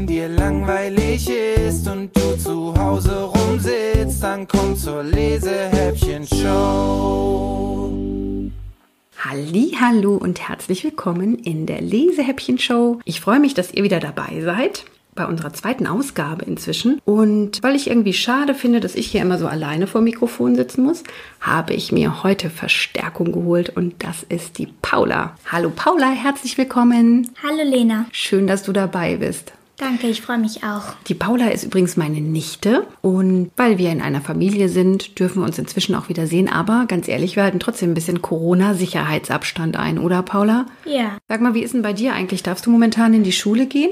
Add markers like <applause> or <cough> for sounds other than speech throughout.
wenn dir langweilig ist und du zu Hause rumsitzt, dann komm zur Lesehäppchen-Show. Halli, hallo und herzlich willkommen in der Lesehäppchen-Show. Ich freue mich, dass ihr wieder dabei seid bei unserer zweiten Ausgabe inzwischen. Und weil ich irgendwie schade finde, dass ich hier immer so alleine vor Mikrofon sitzen muss, habe ich mir heute Verstärkung geholt und das ist die Paula. Hallo Paula, herzlich willkommen. Hallo Lena. Schön, dass du dabei bist. Danke, ich freue mich auch. Die Paula ist übrigens meine Nichte und weil wir in einer Familie sind, dürfen wir uns inzwischen auch wieder sehen. Aber ganz ehrlich, wir halten trotzdem ein bisschen Corona-Sicherheitsabstand ein, oder Paula? Ja. Sag mal, wie ist denn bei dir eigentlich? Darfst du momentan in die Schule gehen?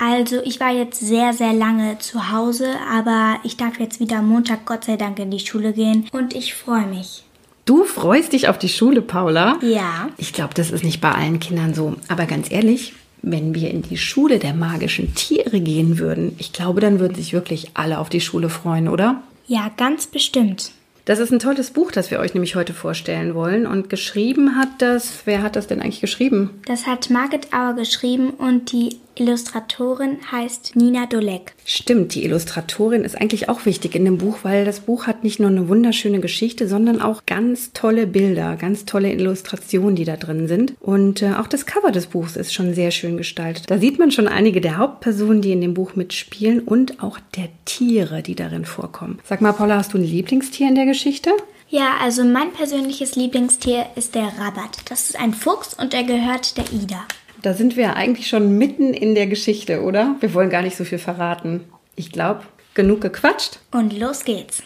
Also, ich war jetzt sehr, sehr lange zu Hause, aber ich darf jetzt wieder Montag Gott sei Dank in die Schule gehen und ich freue mich. Du freust dich auf die Schule, Paula? Ja. Ich glaube, das ist nicht bei allen Kindern so. Aber ganz ehrlich, wenn wir in die Schule der magischen Tiere gehen würden, ich glaube, dann würden sich wirklich alle auf die Schule freuen, oder? Ja, ganz bestimmt. Das ist ein tolles Buch, das wir euch nämlich heute vorstellen wollen. Und geschrieben hat das, wer hat das denn eigentlich geschrieben? Das hat Margit Auer geschrieben und die Illustratorin heißt Nina Dolek. Stimmt, die Illustratorin ist eigentlich auch wichtig in dem Buch, weil das Buch hat nicht nur eine wunderschöne Geschichte, sondern auch ganz tolle Bilder, ganz tolle Illustrationen, die da drin sind. Und äh, auch das Cover des Buchs ist schon sehr schön gestaltet. Da sieht man schon einige der Hauptpersonen, die in dem Buch mitspielen und auch der Tiere, die darin vorkommen. Sag mal, Paula, hast du ein Lieblingstier in der Geschichte? Ja, also mein persönliches Lieblingstier ist der Rabat. Das ist ein Fuchs und er gehört der Ida. Da sind wir eigentlich schon mitten in der Geschichte, oder? Wir wollen gar nicht so viel verraten. Ich glaube, genug gequatscht. Und los geht's.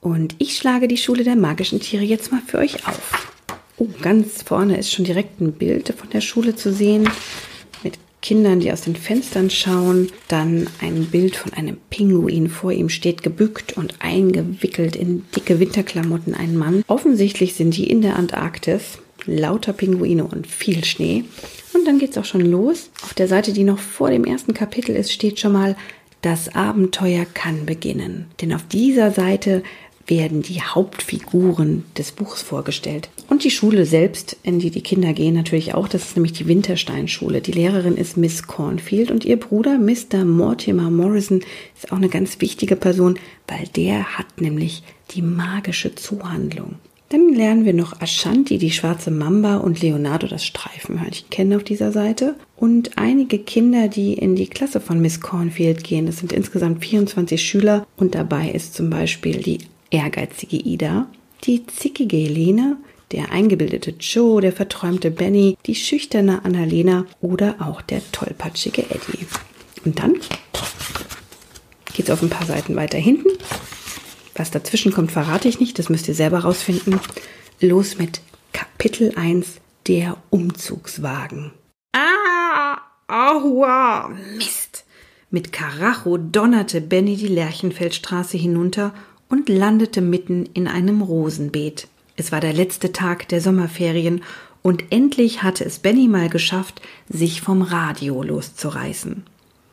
Und ich schlage die Schule der magischen Tiere jetzt mal für euch auf. Oh, ganz vorne ist schon direkt ein Bild von der Schule zu sehen. Mit Kindern, die aus den Fenstern schauen. Dann ein Bild von einem Pinguin. Vor ihm steht gebückt und eingewickelt in dicke Winterklamotten ein Mann. Offensichtlich sind die in der Antarktis. Lauter Pinguine und viel Schnee. Und dann geht's auch schon los. Auf der Seite, die noch vor dem ersten Kapitel ist, steht schon mal, das Abenteuer kann beginnen. Denn auf dieser Seite werden die Hauptfiguren des Buchs vorgestellt. Und die Schule selbst, in die die Kinder gehen, natürlich auch. Das ist nämlich die Wintersteinschule. Die Lehrerin ist Miss Cornfield und ihr Bruder Mr. Mortimer Morrison ist auch eine ganz wichtige Person, weil der hat nämlich die magische Zuhandlung. Dann lernen wir noch Ashanti, die schwarze Mamba und Leonardo, das Streifenhörnchen, kennen auf dieser Seite. Und einige Kinder, die in die Klasse von Miss Cornfield gehen. Das sind insgesamt 24 Schüler und dabei ist zum Beispiel die ehrgeizige Ida, die zickige Helene, der eingebildete Joe, der verträumte Benny, die schüchterne Annalena oder auch der tollpatschige Eddie. Und dann geht's auf ein paar Seiten weiter hinten was dazwischen kommt, verrate ich nicht, das müsst ihr selber rausfinden. Los mit Kapitel 1, der Umzugswagen. Ah, aua, Mist. Mit Karacho donnerte Benny die Lerchenfeldstraße hinunter und landete mitten in einem Rosenbeet. Es war der letzte Tag der Sommerferien und endlich hatte es Benny mal geschafft, sich vom Radio loszureißen.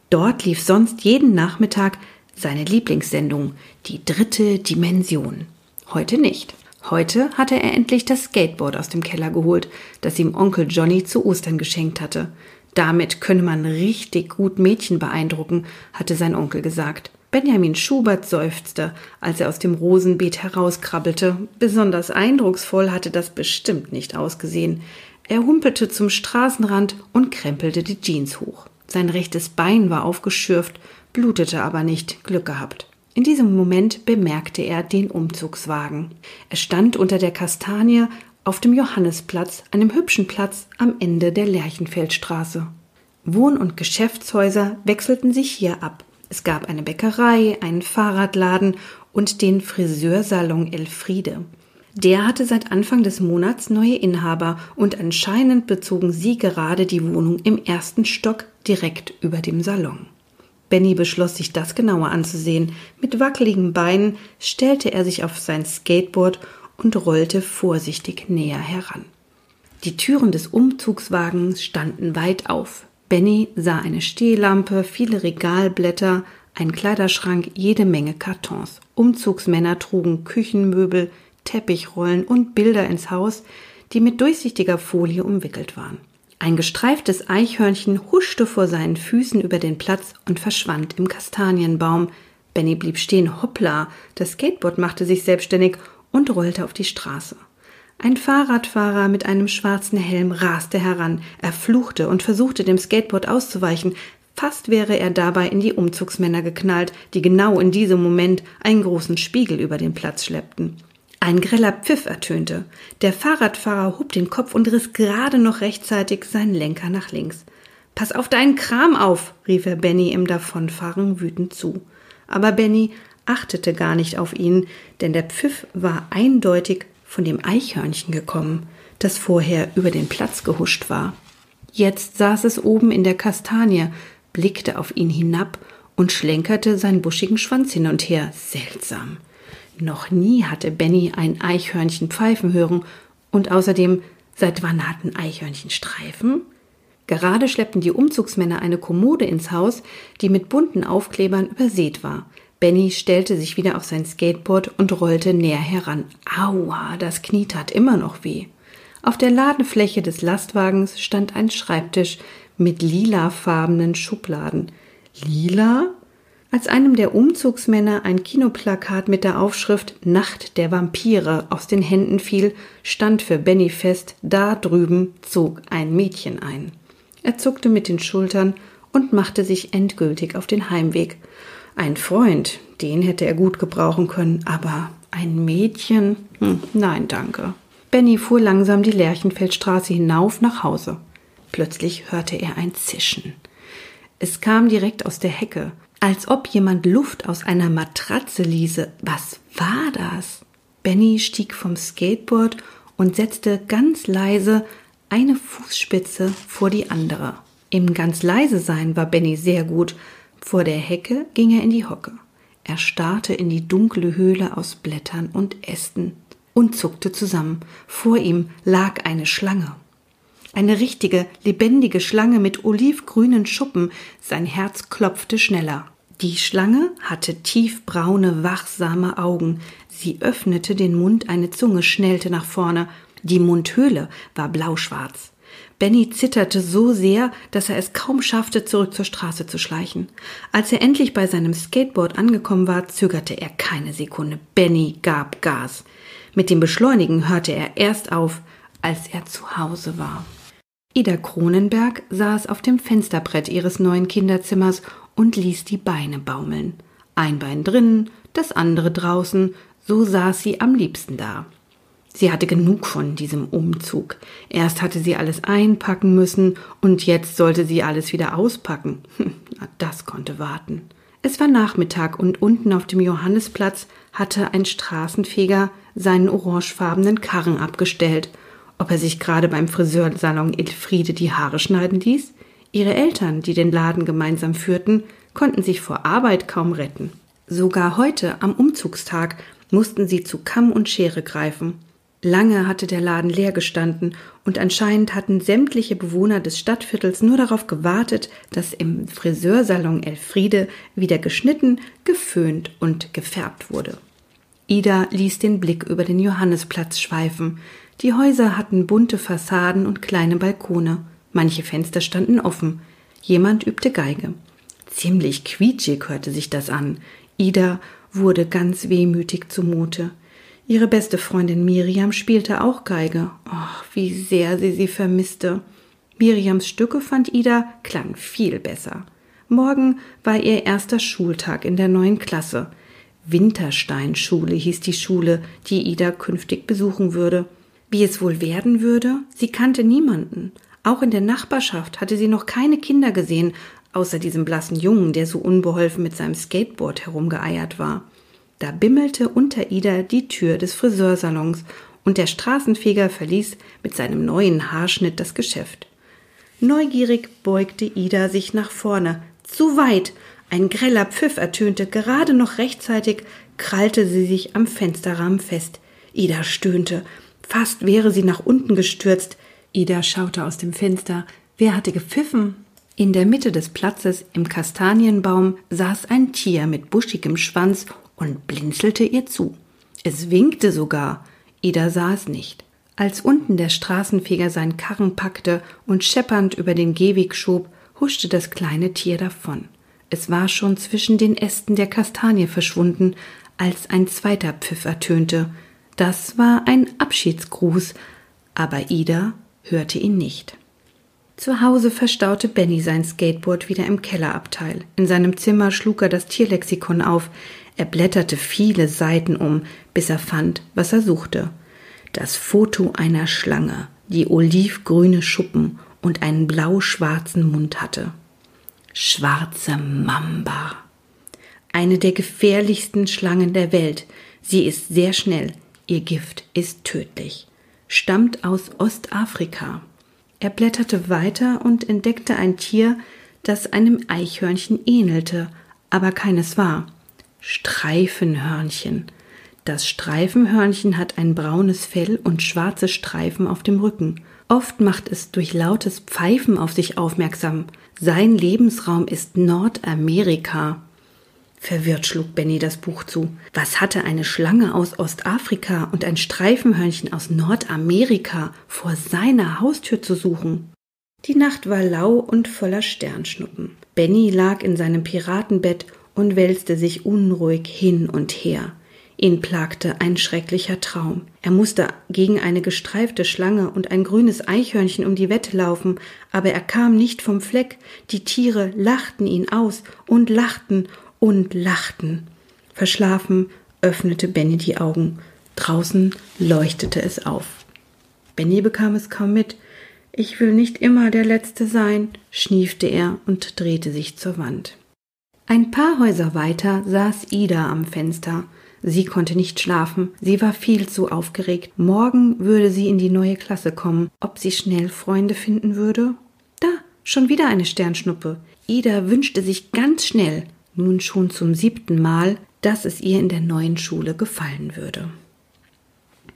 Dort lief sonst jeden Nachmittag seine Lieblingssendung, die dritte Dimension. Heute nicht. Heute hatte er endlich das Skateboard aus dem Keller geholt, das ihm Onkel Johnny zu Ostern geschenkt hatte. Damit könne man richtig gut Mädchen beeindrucken, hatte sein Onkel gesagt. Benjamin Schubert seufzte, als er aus dem Rosenbeet herauskrabbelte. Besonders eindrucksvoll hatte das bestimmt nicht ausgesehen. Er humpelte zum Straßenrand und krempelte die Jeans hoch. Sein rechtes Bein war aufgeschürft blutete aber nicht, Glück gehabt. In diesem Moment bemerkte er den Umzugswagen. Er stand unter der Kastanie auf dem Johannisplatz, einem hübschen Platz am Ende der Lerchenfeldstraße. Wohn- und Geschäftshäuser wechselten sich hier ab. Es gab eine Bäckerei, einen Fahrradladen und den Friseursalon Elfriede. Der hatte seit Anfang des Monats neue Inhaber und anscheinend bezogen sie gerade die Wohnung im ersten Stock direkt über dem Salon. Benny beschloss, sich das genauer anzusehen. Mit wackeligen Beinen stellte er sich auf sein Skateboard und rollte vorsichtig näher heran. Die Türen des Umzugswagens standen weit auf. Benny sah eine Stehlampe, viele Regalblätter, einen Kleiderschrank, jede Menge Kartons. Umzugsmänner trugen Küchenmöbel, Teppichrollen und Bilder ins Haus, die mit durchsichtiger Folie umwickelt waren. Ein gestreiftes Eichhörnchen huschte vor seinen Füßen über den Platz und verschwand im Kastanienbaum. Benny blieb stehen, hoppla, das Skateboard machte sich selbstständig und rollte auf die Straße. Ein Fahrradfahrer mit einem schwarzen Helm raste heran, er fluchte und versuchte dem Skateboard auszuweichen, fast wäre er dabei in die Umzugsmänner geknallt, die genau in diesem Moment einen großen Spiegel über den Platz schleppten. Ein greller Pfiff ertönte. Der Fahrradfahrer hob den Kopf und riss gerade noch rechtzeitig seinen Lenker nach links. Pass auf deinen Kram auf, rief er Benny im Davonfahren wütend zu. Aber Benny achtete gar nicht auf ihn, denn der Pfiff war eindeutig von dem Eichhörnchen gekommen, das vorher über den Platz gehuscht war. Jetzt saß es oben in der Kastanie, blickte auf ihn hinab und schlenkerte seinen buschigen Schwanz hin und her. Seltsam. Noch nie hatte Benny ein Eichhörnchen pfeifen hören und außerdem, seit wann hatten Eichhörnchen Streifen? Gerade schleppten die Umzugsmänner eine Kommode ins Haus, die mit bunten Aufklebern übersät war. Benny stellte sich wieder auf sein Skateboard und rollte näher heran. Aua, das Knie tat immer noch weh. Auf der Ladenfläche des Lastwagens stand ein Schreibtisch mit lilafarbenen Schubladen. Lila? Als einem der Umzugsmänner ein Kinoplakat mit der Aufschrift Nacht der Vampire aus den Händen fiel, stand für Benny fest, da drüben zog ein Mädchen ein. Er zuckte mit den Schultern und machte sich endgültig auf den Heimweg. Ein Freund, den hätte er gut gebrauchen können, aber ein Mädchen? Hm, nein, danke. Benny fuhr langsam die Lerchenfeldstraße hinauf nach Hause. Plötzlich hörte er ein Zischen. Es kam direkt aus der Hecke, als ob jemand Luft aus einer Matratze ließe. Was war das? Benny stieg vom Skateboard und setzte ganz leise eine Fußspitze vor die andere. Im ganz leise sein war Benny sehr gut. Vor der Hecke ging er in die Hocke. Er starrte in die dunkle Höhle aus Blättern und Ästen und zuckte zusammen. Vor ihm lag eine Schlange. Eine richtige, lebendige Schlange mit olivgrünen Schuppen. Sein Herz klopfte schneller. Die Schlange hatte tiefbraune, wachsame Augen. Sie öffnete den Mund, eine Zunge schnellte nach vorne. Die Mundhöhle war blauschwarz. Benny zitterte so sehr, dass er es kaum schaffte, zurück zur Straße zu schleichen. Als er endlich bei seinem Skateboard angekommen war, zögerte er keine Sekunde. Benny gab Gas. Mit dem Beschleunigen hörte er erst auf, als er zu Hause war. Ida Kronenberg saß auf dem Fensterbrett ihres neuen Kinderzimmers und ließ die Beine baumeln. Ein Bein drinnen, das andere draußen, so saß sie am liebsten da. Sie hatte genug von diesem Umzug. Erst hatte sie alles einpacken müssen und jetzt sollte sie alles wieder auspacken. <laughs> Das konnte warten. Es war Nachmittag und unten auf dem Johannisplatz hatte ein Straßenfeger seinen orangefarbenen Karren abgestellt. Ob er sich gerade beim Friseursalon Elfriede die Haare schneiden ließ? Ihre Eltern, die den Laden gemeinsam führten, konnten sich vor Arbeit kaum retten. Sogar heute am Umzugstag mussten sie zu Kamm und Schere greifen. Lange hatte der Laden leer gestanden und anscheinend hatten sämtliche Bewohner des Stadtviertels nur darauf gewartet, dass im Friseursalon Elfriede wieder geschnitten, geföhnt und gefärbt wurde. Ida ließ den Blick über den Johannisplatz schweifen. Die Häuser hatten bunte Fassaden und kleine Balkone. Manche Fenster standen offen. Jemand übte Geige. Ziemlich quietschig hörte sich das an. Ida wurde ganz wehmütig zumute. Ihre beste Freundin Miriam spielte auch Geige. Ach, wie sehr sie sie vermisste. Miriams Stücke fand Ida klang viel besser. Morgen war ihr erster Schultag in der neuen Klasse. Wintersteinschule hieß die Schule, die Ida künftig besuchen würde. Wie es wohl werden würde? Sie kannte niemanden. Auch in der Nachbarschaft hatte sie noch keine Kinder gesehen, außer diesem blassen Jungen, der so unbeholfen mit seinem Skateboard herumgeeiert war. Da bimmelte unter Ida die Tür des Friseursalons und der Straßenfeger verließ mit seinem neuen Haarschnitt das Geschäft. Neugierig beugte Ida sich nach vorne. Zu weit! Ein greller Pfiff ertönte gerade noch rechtzeitig, krallte sie sich am Fensterrahmen fest. Ida stöhnte. Fast wäre sie nach unten gestürzt. Ida schaute aus dem Fenster. Wer hatte gepfiffen? In der Mitte des Platzes im Kastanienbaum saß ein Tier mit buschigem Schwanz und blinzelte ihr zu. Es winkte sogar. Ida sah es nicht. Als unten der Straßenfeger seinen Karren packte und scheppernd über den Gehweg schob, huschte das kleine Tier davon. Es war schon zwischen den Ästen der Kastanie verschwunden, als ein zweiter Pfiff ertönte. Das war ein Abschiedsgruß, aber Ida hörte ihn nicht. Zu Hause verstaute Benny sein Skateboard wieder im Kellerabteil. In seinem Zimmer schlug er das Tierlexikon auf. Er blätterte viele Seiten um, bis er fand, was er suchte. Das Foto einer Schlange, die olivgrüne Schuppen und einen blau-schwarzen Mund hatte. Schwarze Mamba. Eine der gefährlichsten Schlangen der Welt. Sie ist sehr schnell. Ihr Gift ist tödlich. Stammt aus Ostafrika. Er blätterte weiter und entdeckte ein Tier, das einem Eichhörnchen ähnelte, aber keines war. Streifenhörnchen. Das Streifenhörnchen hat ein braunes Fell und schwarze Streifen auf dem Rücken. Oft macht es durch lautes Pfeifen auf sich aufmerksam. Sein Lebensraum ist Nordamerika. Verwirrt schlug Benny das Buch zu. Was hatte eine Schlange aus Ostafrika und ein Streifenhörnchen aus Nordamerika vor seiner Haustür zu suchen? Die Nacht war lau und voller Sternschnuppen. Benny lag in seinem Piratenbett und wälzte sich unruhig hin und her. Ihn plagte ein schrecklicher Traum. Er musste gegen eine gestreifte Schlange und ein grünes Eichhörnchen um die Wette laufen, aber er kam nicht vom Fleck. Die Tiere lachten ihn aus und lachten und lachten. Verschlafen öffnete Benny die Augen. Draußen leuchtete es auf. Benny bekam es kaum mit. Ich will nicht immer der Letzte sein, schniefte er und drehte sich zur Wand. Ein paar Häuser weiter saß Ida am Fenster. Sie konnte nicht schlafen, sie war viel zu aufgeregt. Morgen würde sie in die neue Klasse kommen. Ob sie schnell Freunde finden würde? Da, schon wieder eine Sternschnuppe. Ida wünschte sich ganz schnell, nun schon zum siebten Mal, dass es ihr in der neuen Schule gefallen würde.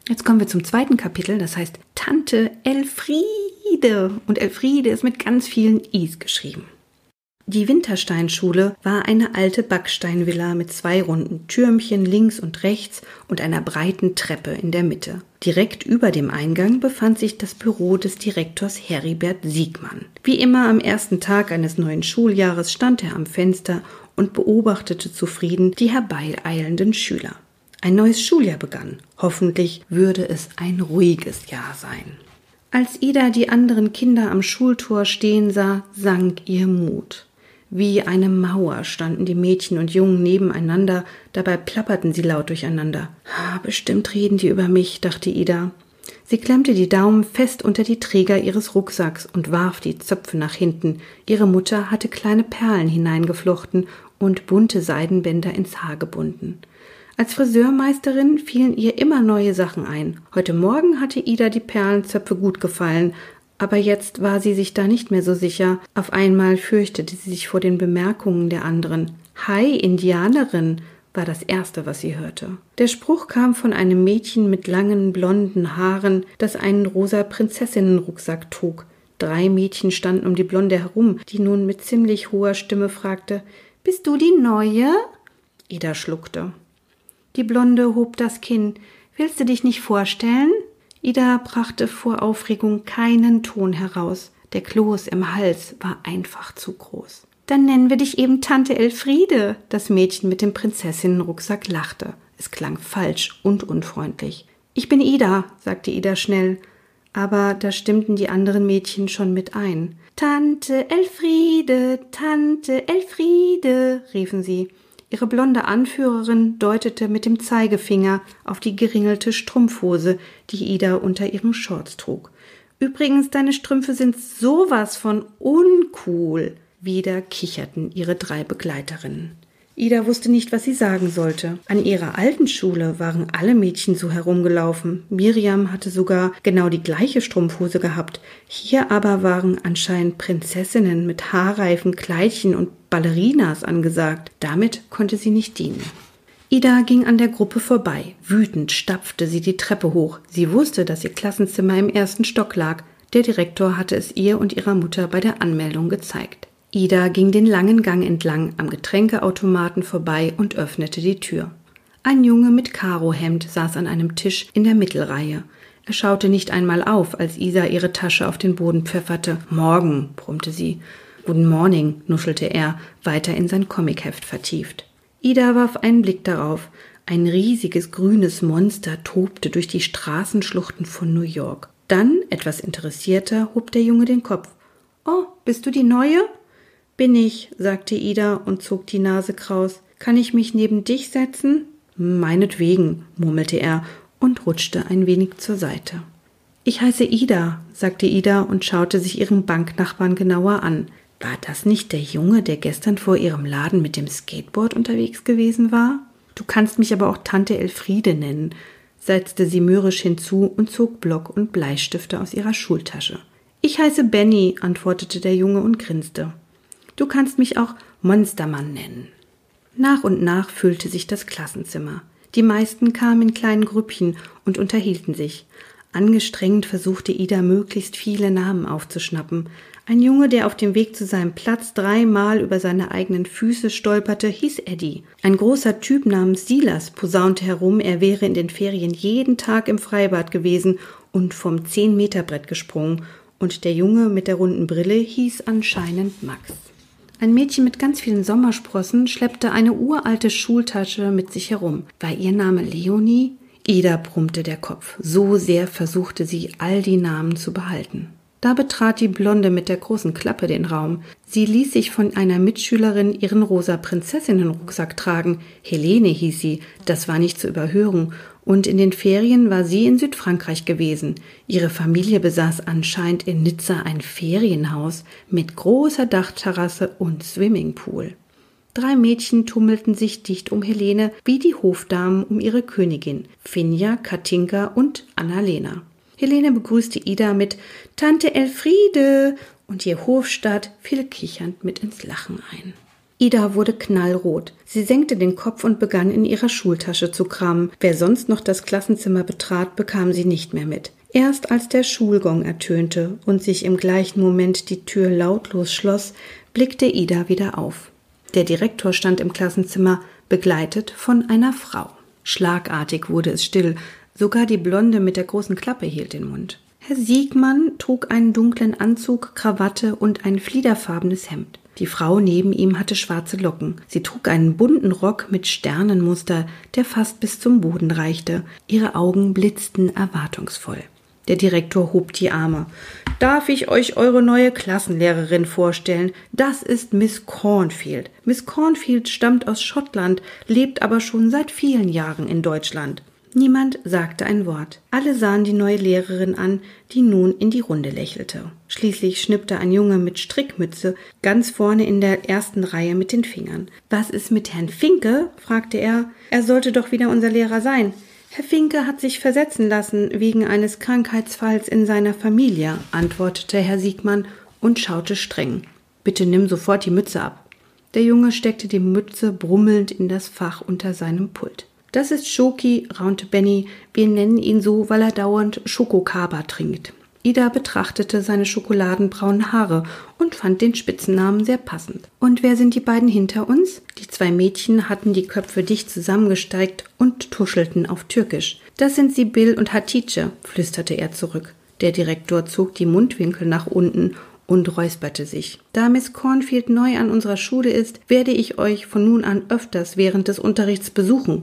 Jetzt kommen wir zum zweiten Kapitel, das heißt Tante Elfriede. Und Elfriede ist mit ganz vielen Is geschrieben. Die Wintersteinschule war eine alte Backsteinvilla mit zwei runden Türmchen links und rechts und einer breiten Treppe in der Mitte. Direkt über dem Eingang befand sich das Büro des Direktors Heribert Siegmann. Wie immer am ersten Tag eines neuen Schuljahres stand er am Fenster und beobachtete zufrieden die herbeieilenden Schüler. Ein neues Schuljahr begann. Hoffentlich würde es ein ruhiges Jahr sein. Als Ida die anderen Kinder am Schultor stehen sah, sank ihr Mut. Wie eine Mauer standen die Mädchen und Jungen nebeneinander, dabei plapperten sie laut durcheinander. Ah, bestimmt reden die über mich, dachte Ida. Sie klemmte die Daumen fest unter die Träger ihres Rucksacks und warf die Zöpfe nach hinten. Ihre Mutter hatte kleine Perlen hineingeflochten und bunte Seidenbänder ins Haar gebunden. Als Friseurmeisterin fielen ihr immer neue Sachen ein. Heute Morgen hatte Ida die Perlenzöpfe gut gefallen, aber jetzt war sie sich da nicht mehr so sicher. Auf einmal fürchtete sie sich vor den Bemerkungen der anderen. Hi, Indianerin, war das erste, was sie hörte. Der Spruch kam von einem Mädchen mit langen blonden Haaren, das einen rosa Prinzessinnenrucksack trug. Drei Mädchen standen um die Blonde herum, die nun mit ziemlich hoher Stimme fragte Bist du die Neue? Ida schluckte. Die Blonde hob das Kinn. Willst du dich nicht vorstellen? Ida brachte vor Aufregung keinen Ton heraus. Der Kloß im Hals war einfach zu groß. Dann nennen wir dich eben Tante Elfriede. Das Mädchen mit dem Prinzessinnenrucksack lachte. Es klang falsch und unfreundlich. Ich bin Ida, sagte Ida schnell, aber da stimmten die anderen Mädchen schon mit ein. Tante Elfriede, Tante Elfriede, riefen sie. Ihre blonde Anführerin deutete mit dem Zeigefinger auf die geringelte Strumpfhose, die Ida unter ihren Shorts trug. Übrigens, deine Strümpfe sind sowas von uncool. Wieder kicherten ihre drei Begleiterinnen. Ida wusste nicht, was sie sagen sollte. An ihrer alten Schule waren alle Mädchen so herumgelaufen. Miriam hatte sogar genau die gleiche Strumpfhose gehabt. Hier aber waren anscheinend Prinzessinnen mit haarreifen Kleidchen und Ballerinas angesagt. Damit konnte sie nicht dienen. Ida ging an der Gruppe vorbei. Wütend stapfte sie die Treppe hoch. Sie wusste, dass ihr Klassenzimmer im ersten Stock lag. Der Direktor hatte es ihr und ihrer Mutter bei der Anmeldung gezeigt. Ida ging den langen Gang entlang am Getränkeautomaten vorbei und öffnete die Tür. Ein Junge mit Karohemd saß an einem Tisch in der Mittelreihe. Er schaute nicht einmal auf, als Isa ihre Tasche auf den Boden pfefferte. Morgen, brummte sie. Guten Morning, nuschelte er, weiter in sein Comicheft vertieft. Ida warf einen Blick darauf. Ein riesiges grünes Monster tobte durch die Straßenschluchten von New York. Dann, etwas interessierter, hob der Junge den Kopf. Oh, bist du die Neue? Bin ich, sagte Ida und zog die Nase kraus. Kann ich mich neben dich setzen? Meinetwegen, murmelte er und rutschte ein wenig zur Seite. Ich heiße Ida, sagte Ida und schaute sich ihren Banknachbarn genauer an. War das nicht der Junge, der gestern vor ihrem Laden mit dem Skateboard unterwegs gewesen war? Du kannst mich aber auch Tante Elfriede nennen, setzte sie mürrisch hinzu und zog Block und Bleistifte aus ihrer Schultasche. Ich heiße Benny, antwortete der Junge und grinste. Du kannst mich auch Monstermann nennen. Nach und nach füllte sich das Klassenzimmer. Die meisten kamen in kleinen Grüppchen und unterhielten sich. Angestrengt versuchte Ida möglichst viele Namen aufzuschnappen. Ein Junge, der auf dem Weg zu seinem Platz dreimal über seine eigenen Füße stolperte, hieß Eddie. Ein großer Typ namens Silas posaunte herum, er wäre in den Ferien jeden Tag im Freibad gewesen und vom Zehn-Meter-Brett gesprungen. Und der Junge mit der runden Brille hieß anscheinend Max. Ein Mädchen mit ganz vielen Sommersprossen schleppte eine uralte Schultasche mit sich herum. War ihr Name Leonie? Ida brummte der Kopf. So sehr versuchte sie, all die Namen zu behalten. Da betrat die Blonde mit der großen Klappe den Raum. Sie ließ sich von einer Mitschülerin ihren rosa Prinzessinnenrucksack tragen. Helene hieß sie, das war nicht zu überhören, und in den Ferien war sie in Südfrankreich gewesen. Ihre Familie besaß anscheinend in Nizza ein Ferienhaus mit großer Dachterrasse und Swimmingpool. Drei Mädchen tummelten sich dicht um Helene wie die Hofdamen um ihre Königin, Finja, Katinka und Annalena. Helene begrüßte Ida mit Tante Elfriede und ihr Hofstaat fiel kichernd mit ins Lachen ein. Ida wurde knallrot. Sie senkte den Kopf und begann in ihrer Schultasche zu kramen. Wer sonst noch das Klassenzimmer betrat, bekam sie nicht mehr mit. Erst als der Schulgong ertönte und sich im gleichen Moment die Tür lautlos schloss, blickte Ida wieder auf. Der Direktor stand im Klassenzimmer, begleitet von einer Frau. Schlagartig wurde es still, sogar die Blonde mit der großen Klappe hielt den Mund. Herr Siegmann trug einen dunklen Anzug, Krawatte und ein fliederfarbenes Hemd. Die Frau neben ihm hatte schwarze Locken. Sie trug einen bunten Rock mit Sternenmuster, der fast bis zum Boden reichte. Ihre Augen blitzten erwartungsvoll. Der Direktor hob die Arme. Darf ich euch eure neue Klassenlehrerin vorstellen? Das ist Miss Cornfield. Miss Cornfield stammt aus Schottland, lebt aber schon seit vielen Jahren in Deutschland. Niemand sagte ein Wort. Alle sahen die neue Lehrerin an, die nun in die Runde lächelte. Schließlich schnippte ein Junge mit Strickmütze ganz vorne in der ersten Reihe mit den Fingern. Was ist mit Herrn Finke? fragte er. Er sollte doch wieder unser Lehrer sein. Herr Finke hat sich versetzen lassen wegen eines Krankheitsfalls in seiner Familie, antwortete Herr Siegmann und schaute streng. Bitte nimm sofort die Mütze ab. Der Junge steckte die Mütze brummelnd in das Fach unter seinem Pult. Das ist Schoki, raunte Benny. Wir nennen ihn so, weil er dauernd Schokokaba trinkt. Ida betrachtete seine schokoladenbraunen Haare und fand den Spitzennamen sehr passend. Und wer sind die beiden hinter uns? Die zwei Mädchen hatten die Köpfe dicht zusammengesteigt und tuschelten auf Türkisch. Das sind Sibyl und Hatice, flüsterte er zurück. Der Direktor zog die Mundwinkel nach unten und räusperte sich. Da Miss Cornfield neu an unserer Schule ist, werde ich euch von nun an öfters während des Unterrichts besuchen.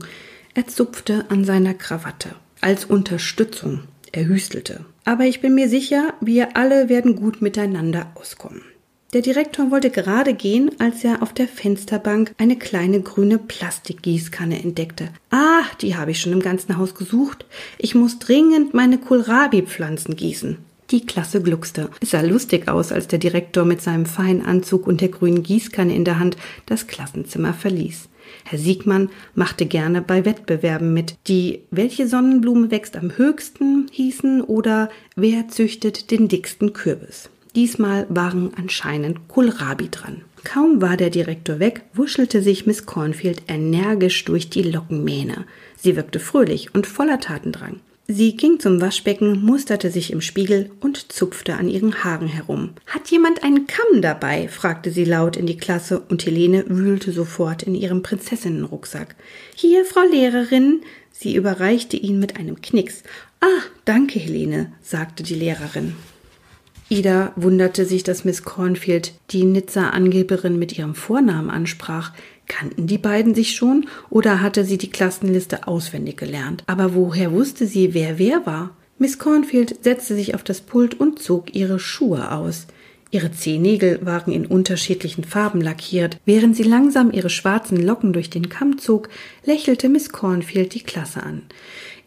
Er zupfte an seiner Krawatte. Als Unterstützung. Er hüstelte. Aber ich bin mir sicher, wir alle werden gut miteinander auskommen. Der Direktor wollte gerade gehen, als er auf der Fensterbank eine kleine grüne Plastikgießkanne entdeckte. Ah, die habe ich schon im ganzen Haus gesucht. Ich muss dringend meine Kohlrabi-Pflanzen gießen. Die Klasse gluckste. Es sah lustig aus, als der Direktor mit seinem feinen Anzug und der grünen Gießkanne in der Hand das Klassenzimmer verließ. Herr Siegmann machte gerne bei Wettbewerben mit, die welche Sonnenblume wächst am höchsten hießen oder wer züchtet den dicksten Kürbis. Diesmal waren anscheinend Kohlrabi dran. Kaum war der Direktor weg, wuschelte sich Miss Cornfield energisch durch die Lockenmähne. Sie wirkte fröhlich und voller Tatendrang. Sie ging zum Waschbecken, musterte sich im Spiegel und zupfte an ihren Haaren herum. Hat jemand einen Kamm dabei? fragte sie laut in die Klasse und Helene wühlte sofort in ihrem Prinzessinnenrucksack. Hier, Frau Lehrerin. Sie überreichte ihn mit einem Knicks. Ah, danke, Helene, sagte die Lehrerin. Ida wunderte sich, dass Miss Cornfield die Nizza-Angeberin mit ihrem Vornamen ansprach. Kannten die beiden sich schon oder hatte sie die Klassenliste auswendig gelernt? Aber woher wusste sie, wer wer war? Miss Cornfield setzte sich auf das Pult und zog ihre Schuhe aus. Ihre Zehennägel waren in unterschiedlichen Farben lackiert. Während sie langsam ihre schwarzen Locken durch den Kamm zog, lächelte Miss Cornfield die Klasse an.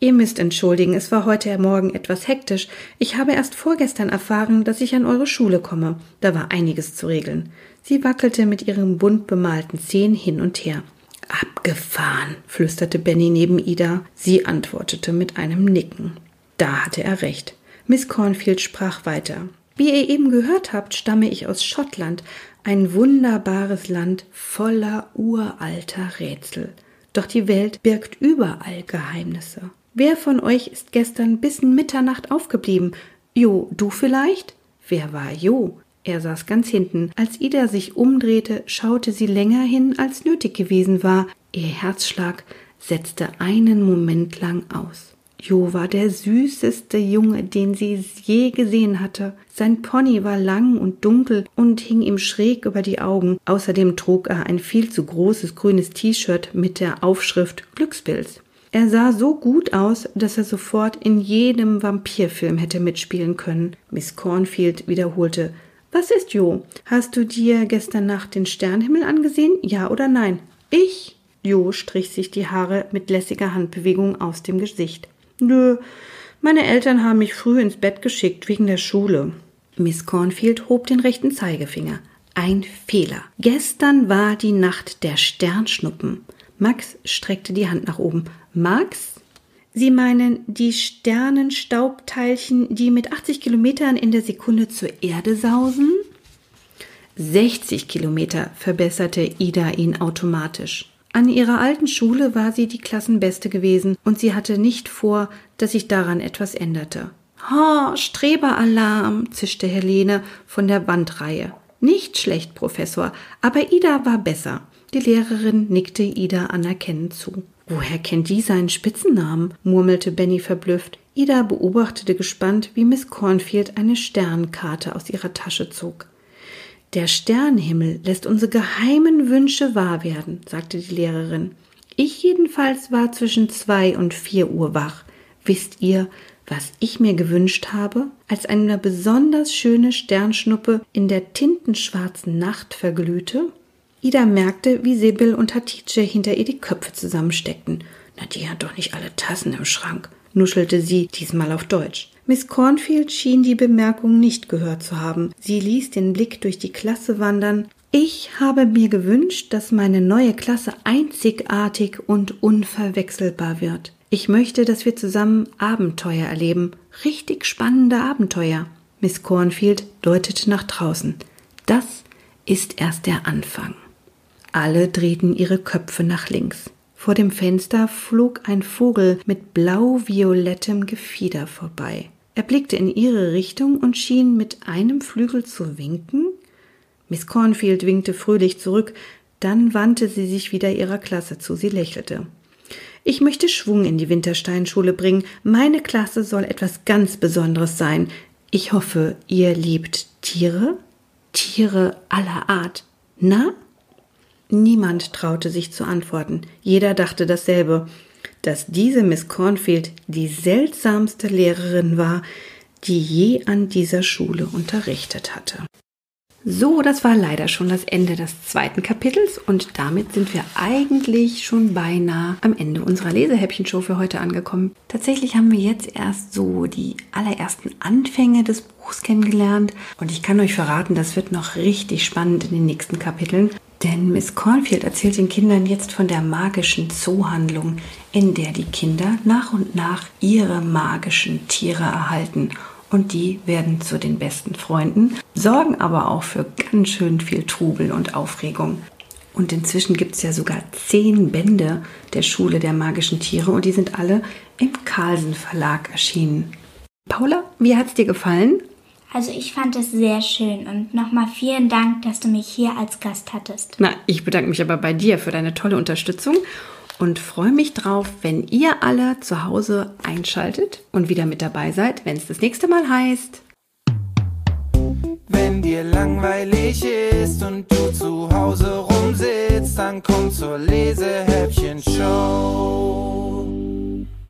Ihr müsst entschuldigen, es war heute Morgen etwas hektisch. Ich habe erst vorgestern erfahren, dass ich an eure Schule komme. Da war einiges zu regeln. Sie wackelte mit ihren bunt bemalten Zehen hin und her. Abgefahren, flüsterte Benny neben Ida. Sie antwortete mit einem Nicken. Da hatte er recht. Miss Cornfield sprach weiter. Wie ihr eben gehört habt, stamme ich aus Schottland, ein wunderbares Land voller uralter Rätsel. Doch die Welt birgt überall Geheimnisse. Wer von euch ist gestern bis Mitternacht aufgeblieben? Jo, du vielleicht? Wer war Jo? Er saß ganz hinten. Als Ida sich umdrehte, schaute sie länger hin, als nötig gewesen war. Ihr Herzschlag setzte einen Moment lang aus. Jo war der süßeste Junge, den sie je gesehen hatte. Sein Pony war lang und dunkel und hing ihm schräg über die Augen. Außerdem trug er ein viel zu großes grünes T-Shirt mit der Aufschrift Glückspilz. Er sah so gut aus, dass er sofort in jedem Vampirfilm hätte mitspielen können. Miss Cornfield wiederholte Was ist Jo? Hast du dir gestern Nacht den Sternhimmel angesehen? Ja oder nein? Ich? Jo strich sich die Haare mit lässiger Handbewegung aus dem Gesicht. Nö, meine Eltern haben mich früh ins Bett geschickt wegen der Schule. Miss Cornfield hob den rechten Zeigefinger. Ein Fehler. Gestern war die Nacht der Sternschnuppen. Max streckte die Hand nach oben. Max? Sie meinen die Sternenstaubteilchen, die mit 80 Kilometern in der Sekunde zur Erde sausen? 60 Kilometer, verbesserte Ida ihn automatisch. An ihrer alten Schule war sie die Klassenbeste gewesen und sie hatte nicht vor, dass sich daran etwas änderte. Ha, Streberalarm, zischte Helene von der Wandreihe. Nicht schlecht, Professor, aber Ida war besser. Die Lehrerin nickte Ida anerkennend zu. Woher kennt die seinen Spitzennamen? murmelte Benny verblüfft. Ida beobachtete gespannt, wie Miss Cornfield eine Sternkarte aus ihrer Tasche zog. Der Sternenhimmel lässt unsere geheimen Wünsche wahr werden, sagte die Lehrerin. Ich jedenfalls war zwischen zwei und vier Uhr wach. Wisst ihr, was ich mir gewünscht habe? Als eine besonders schöne Sternschnuppe in der tintenschwarzen Nacht verglühte? Ida merkte, wie Sibyl und Hatice hinter ihr die Köpfe zusammensteckten. Na, die hat doch nicht alle Tassen im Schrank, nuschelte sie, diesmal auf Deutsch. Miss Cornfield schien die Bemerkung nicht gehört zu haben. Sie ließ den Blick durch die Klasse wandern. Ich habe mir gewünscht, dass meine neue Klasse einzigartig und unverwechselbar wird. Ich möchte, dass wir zusammen Abenteuer erleben. Richtig spannende Abenteuer. Miss Cornfield deutete nach draußen. Das ist erst der Anfang. Alle drehten ihre Köpfe nach links. Vor dem Fenster flog ein Vogel mit blau-violettem Gefieder vorbei. Er blickte in ihre Richtung und schien mit einem Flügel zu winken. Miss Cornfield winkte fröhlich zurück, dann wandte sie sich wieder ihrer Klasse zu. Sie lächelte. Ich möchte Schwung in die Wintersteinschule bringen. Meine Klasse soll etwas ganz Besonderes sein. Ich hoffe, ihr liebt Tiere? Tiere aller Art. Na? Niemand traute sich zu antworten. Jeder dachte dasselbe, dass diese Miss Cornfield die seltsamste Lehrerin war, die je an dieser Schule unterrichtet hatte. So, das war leider schon das Ende des zweiten Kapitels und damit sind wir eigentlich schon beinahe am Ende unserer Lesehäppchenshow für heute angekommen. Tatsächlich haben wir jetzt erst so die allerersten Anfänge des Buchs kennengelernt und ich kann euch verraten, das wird noch richtig spannend in den nächsten Kapiteln. Denn Miss Cornfield erzählt den Kindern jetzt von der magischen Zoohandlung, in der die Kinder nach und nach ihre magischen Tiere erhalten. Und die werden zu den besten Freunden, sorgen aber auch für ganz schön viel Trubel und Aufregung. Und inzwischen gibt es ja sogar zehn Bände der Schule der magischen Tiere und die sind alle im Carlsen Verlag erschienen. Paula, wie hat es dir gefallen? Also ich fand es sehr schön und nochmal vielen Dank, dass du mich hier als Gast hattest. Na, ich bedanke mich aber bei dir für deine tolle Unterstützung. und freue mich drauf, wenn ihr alle zu Hause einschaltet und wieder mit dabei seid, wenn es das nächste Mal heißt. Wenn dir langweilig ist und du zu Hause rumsitzt, dann komm zur Lesehäppchen-Show.